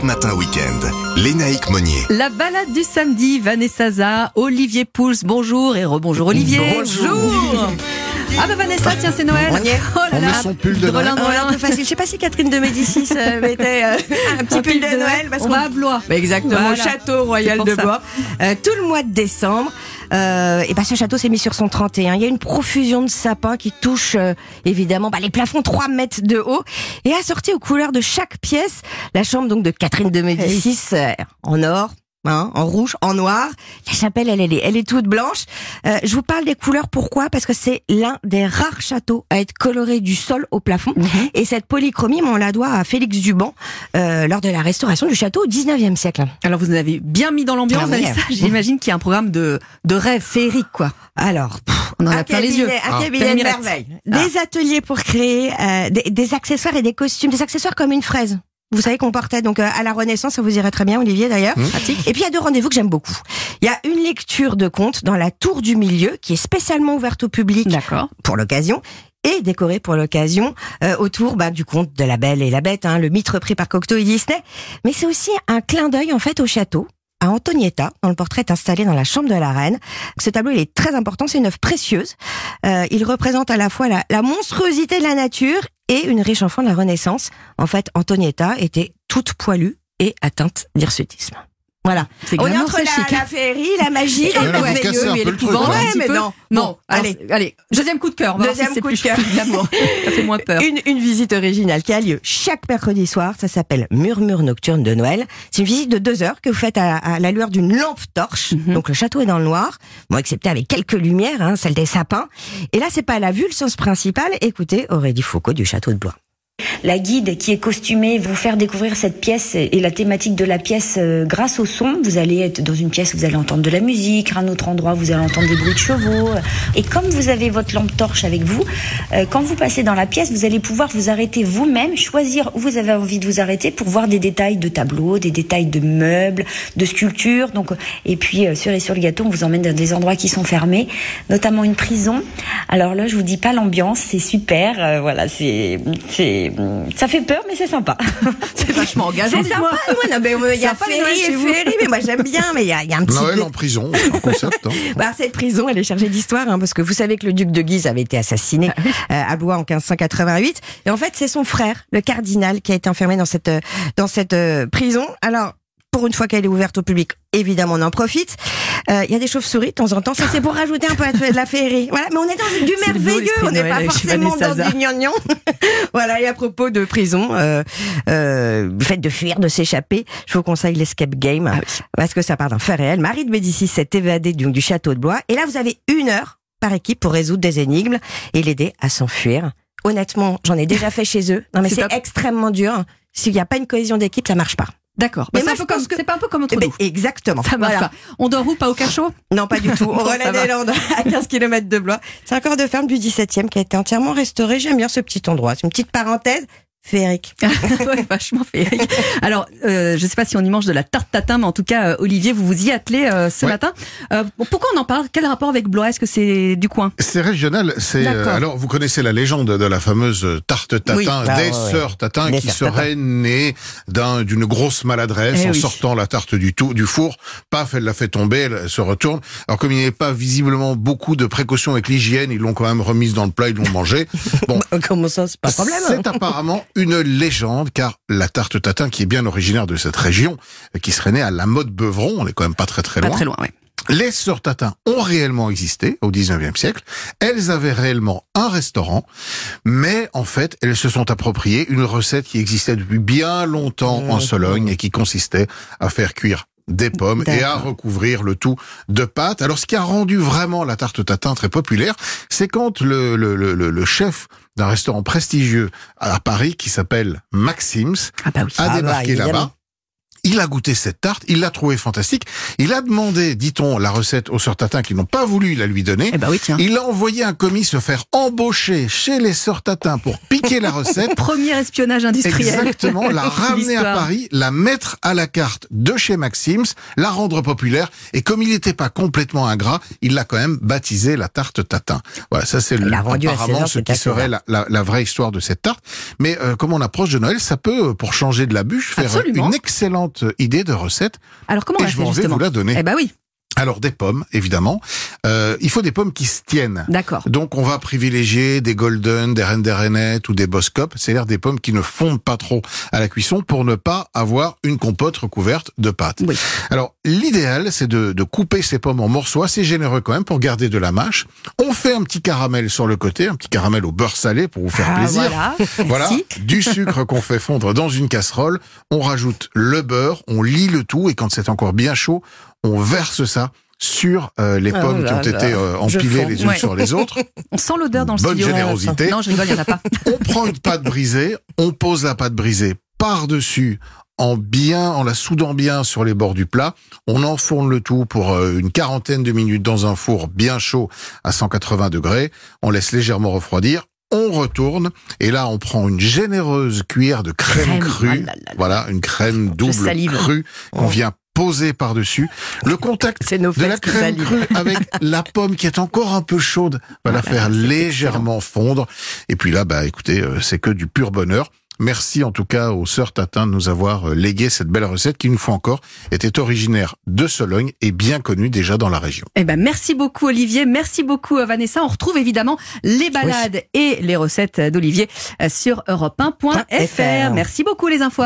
Europe Matin Week-end. Lénaïque Monnier. La balade du samedi, Vanessa Za, Olivier Pouls, bonjour et rebonjour Olivier. Bonjour. Ah bah Vanessa, tiens c'est Noël. On y est. Oh là On met là. son pull de Noël. Drôlin. un peu facile. Je sais pas si Catherine de Médicis euh, mettait euh, un petit Un pull de Noël parce On va à Blois. Bah, Exactement, Voilà. au château royal de. Blois. Euh, tout le mois de décembre. Euh, et ben ce château s'est mis sur son 31. Il y a une profusion de sapins qui touchent euh, évidemment bah, les plafonds 3 mètres de haut et assorti aux couleurs de chaque pièce. La chambre donc de Catherine de Médicis euh, en or. Hein, en rouge, en noir. La chapelle, elle, elle est, elle est toute blanche. Euh, je vous parle des couleurs. Pourquoi? Parce que c'est l'un des rares châteaux à être coloré du sol au plafond. Mhm. Et cette polychromie, on la doit à Félix Duban euh, lors de la restauration du château au 19e siècle. Alors vous nous avez bien mis dans l'ambiance, Ah oui. J'imagine qu'il y a un programme de, de rêve féerique quoi. Alors, On en a plein les yeux. un Ah. cabinet de Mirette. merveille. Des ateliers pour créer euh, des, des accessoires et des costumes, des accessoires comme une fraise. Vous savez qu'on portait donc euh, à la Renaissance, ça vous irait très bien, Olivier d'ailleurs. Mmh. Pratique. Et puis il y a deux rendez-vous que j'aime beaucoup. Il y a une lecture de contes dans la tour du milieu qui est spécialement ouverte au public D'accord. pour l'occasion et décorée pour l'occasion euh, autour bah, du conte de la Belle et la Bête, hein, le mythe repris par Cocteau et Disney. Mais c'est aussi un clin d'œil en fait au château. À Antonietta, dont le portrait est installé dans la chambre de la reine. Ce tableau il est très important, c'est une œuvre précieuse. Euh, il représente à la fois la, la monstruosité de la nature et une riche enfant de la Renaissance. En fait, Antonietta était toute poilue et atteinte d'hirsutisme. Voilà. C'est On est entre la, chic. la féerie, la magie et le merveilleux. mais l'épouvante. Ouais, mais non. Non, Bon, allez. allez, deuxième coup de cœur. Deuxième si coup plus, de cœur. glamour. Ça fait moins peur. Une, une visite originale qui a lieu chaque mercredi soir. Ça s'appelle Murmure nocturne de Noël. C'est une visite de deux heures que vous faites à, à la lueur d'une lampe torche. Mhm. Donc le château est dans le noir, bon excepté avec quelques lumières, hein, celle des sapins. Et là, c'est pas la vue, le sens principal. Écoutez Aurélie Foucault du château de Blois. La guide qui est costumée vous faire découvrir cette pièce et la thématique de la pièce euh, grâce au son. Vous allez être dans une pièce, vous allez entendre de la musique, un autre endroit, vous allez entendre des bruits de chevaux. Et comme vous avez votre lampe torche avec vous, euh, quand vous passez dans la pièce, vous allez pouvoir vous arrêter vous-même, choisir où vous avez envie de vous arrêter pour voir des détails de tableaux, des détails de meubles, de sculptures. Donc, et puis, euh, sur et sur le gâteau, on vous emmène dans des endroits qui sont fermés, notamment une prison. Alors là, je vous dis pas l'ambiance, c'est super. euh, voilà, c'est, c'est, ça fait peur, mais c'est sympa. C'est vachement engageant. C'est sympa, ouais, non, mais, il y a chez et féerie, mais moi j'aime bien, mais il y a, y a un petit Noël peu- en prison, c'est un concept. Hein. Bah, cette prison, elle est chargée d'histoire, hein, parce que vous savez que le duc de Guise avait été assassiné Ah euh, à Blois en 1588. Et en fait, c'est son frère, le cardinal, qui a été enfermé dans cette, euh, dans cette euh, prison. Alors, pour une fois qu'elle est ouverte au public, évidemment, on en profite. Euh, Il y a des chauves-souris de temps en temps. Ça, c'est pour rajouter un peu de la féerie. Voilà, mais on est dans du merveilleux. On n'est pas forcément dans du gnangnan. voilà, et à propos de prison, euh, euh, le fait de fuir, de s'échapper, je vous conseille l'escape game. Ah oui. Parce que ça part d'un fait réel. Marie de Médicis s'est évadée du, du château de Blois. Et là, vous avez une heure par équipe pour résoudre des énigmes et l'aider à s'enfuir. Honnêtement, j'en ai déjà fait chez eux. Non, mais C'est extrêmement dur. S'il n'y a pas une cohésion d'équipe, ça marche pas. D'accord. Mais Bah, moi, un je pense que- c'est pas un peu comme entre Eh ben, nous. exactement. Ça marche Voilà. pas. On dort où Pas au cachot? Non, pas du tout. Au relais des Landes, à 15 km de Blois. C'est un corps de ferme du 17e qui a été entièrement restauré. J'aime bien ce petit endroit. C'est une petite parenthèse féerique. ouais, vachement féerique. Alors, euh, je sais pas si on y mange de la tarte tatin, mais en tout cas, euh, Olivier, vous vous y attelez euh, ce Ouais. matin. Euh, pourquoi on en parle? Quel rapport avec Blois? Est-ce que c'est du coin? C'est régional. C'est euh, alors vous connaissez la légende de la fameuse tarte tatin Oui. Ah, des ouais, ouais. sœurs tatin Des qui sœurs serait née d'un d'une grosse maladresse Eh en oui. sortant la tarte du tout du four. Paf, elle la fait tomber, elle se retourne. Alors comme il n'y avait pas visiblement beaucoup de précautions avec l'hygiène, ils l'ont quand même remise dans le plat, ils l'ont mangée. Bon, Comment ça, c'est pas de problème. hein. C'est apparemment une légende, car la tarte tatin, qui est bien originaire de cette région, euh, qui serait née à la mode Beuvron, on est quand même pas très très Pas loin. très loin, ouais. Les sœurs Tatin ont réellement existé au 19e siècle. Elles avaient réellement un restaurant, mais en fait, elles se sont appropriées une recette qui existait depuis bien longtemps en. Sologne et qui consistait à faire cuire des pommes et à recouvrir le tout de pâte. Alors, ce qui a rendu vraiment la tarte tatin très populaire, c'est quand le, le, le, le- chef d'un restaurant prestigieux à Paris qui s'appelle Maxim's Ah bah oui. a Ah bah, débarqué là-bas. Il a goûté cette tarte, il l'a trouvée fantastique. Il a demandé, dit-on, la recette aux sœurs Tatin qui n'ont pas voulu la lui donner. Eh ben oui, tiens. Il a envoyé un commis se faire embaucher chez les sœurs Tatin pour piquer la recette. Premier espionnage industriel. Exactement, la ramener à. Paris, la mettre à la carte de chez Maxims, la rendre populaire, et comme il n'était pas complètement ingrat, il l'a quand même baptisé la tarte tatin. Voilà, ça c'est apparemment ce qui serait la, César. la- la vraie histoire de cette tarte. Mais euh, comme on approche de Noël, ça peut, euh, pour changer de la bûche, faire Absolument. une excellente idée de recette. Alors comment on Et la je fait m'en vais vous la donner. Eh ben oui, Alors des pommes, évidemment. Euh, il faut des pommes qui se tiennent. d'accord. Donc on va privilégier des golden, des rainettes ou des boskop, c'est-à-dire des pommes qui ne fondent pas trop à la cuisson pour ne pas avoir une compote recouverte de pâte. Oui. Alors l'idéal c'est de, de couper ces pommes en morceaux assez généreux quand même pour garder de la mâche. On fait un petit caramel sur le côté, un petit caramel au beurre salé pour vous faire Ah, plaisir. Voilà, Voilà, du sucre qu'on fait fondre dans une casserole, on rajoute le beurre, on lie le tout et quand c'est encore bien chaud, on verse ça sur euh, les Oh pommes qui là ont là, été euh, empilées les unes Ouais. sur les autres. On sent l'odeur dans le Bonne studio. générosité. Non, je rigole, il n'y en a pas. On prend une pâte brisée, on pose la pâte brisée par-dessus en bien, en la soudant bien sur les bords du plat. On enfourne le tout pour euh, une quarantaine de minutes dans un four bien chaud à 180 degrés. On laisse légèrement refroidir. On retourne et là on prend une généreuse cuillère de crème, Crème, crue, ah là là là. voilà une crème double crue qu'on vient poser par-dessus. Le contact C'est nos de la crème crue avec la pomme qui est encore un peu chaude va la Ah faire c'est légèrement fondre. Et puis là, bah écoutez, euh, c'est que du pur bonheur. Merci en tout cas aux sœurs Tatin de nous avoir euh, légué cette belle recette qui, une fois encore, était originaire de Sologne et bien connue déjà dans la région. Eh ben, merci beaucoup Olivier, merci beaucoup euh, Vanessa. On retrouve évidemment les balades et les recettes d'Olivier sur europe1.fr. .fr. Merci beaucoup les infos.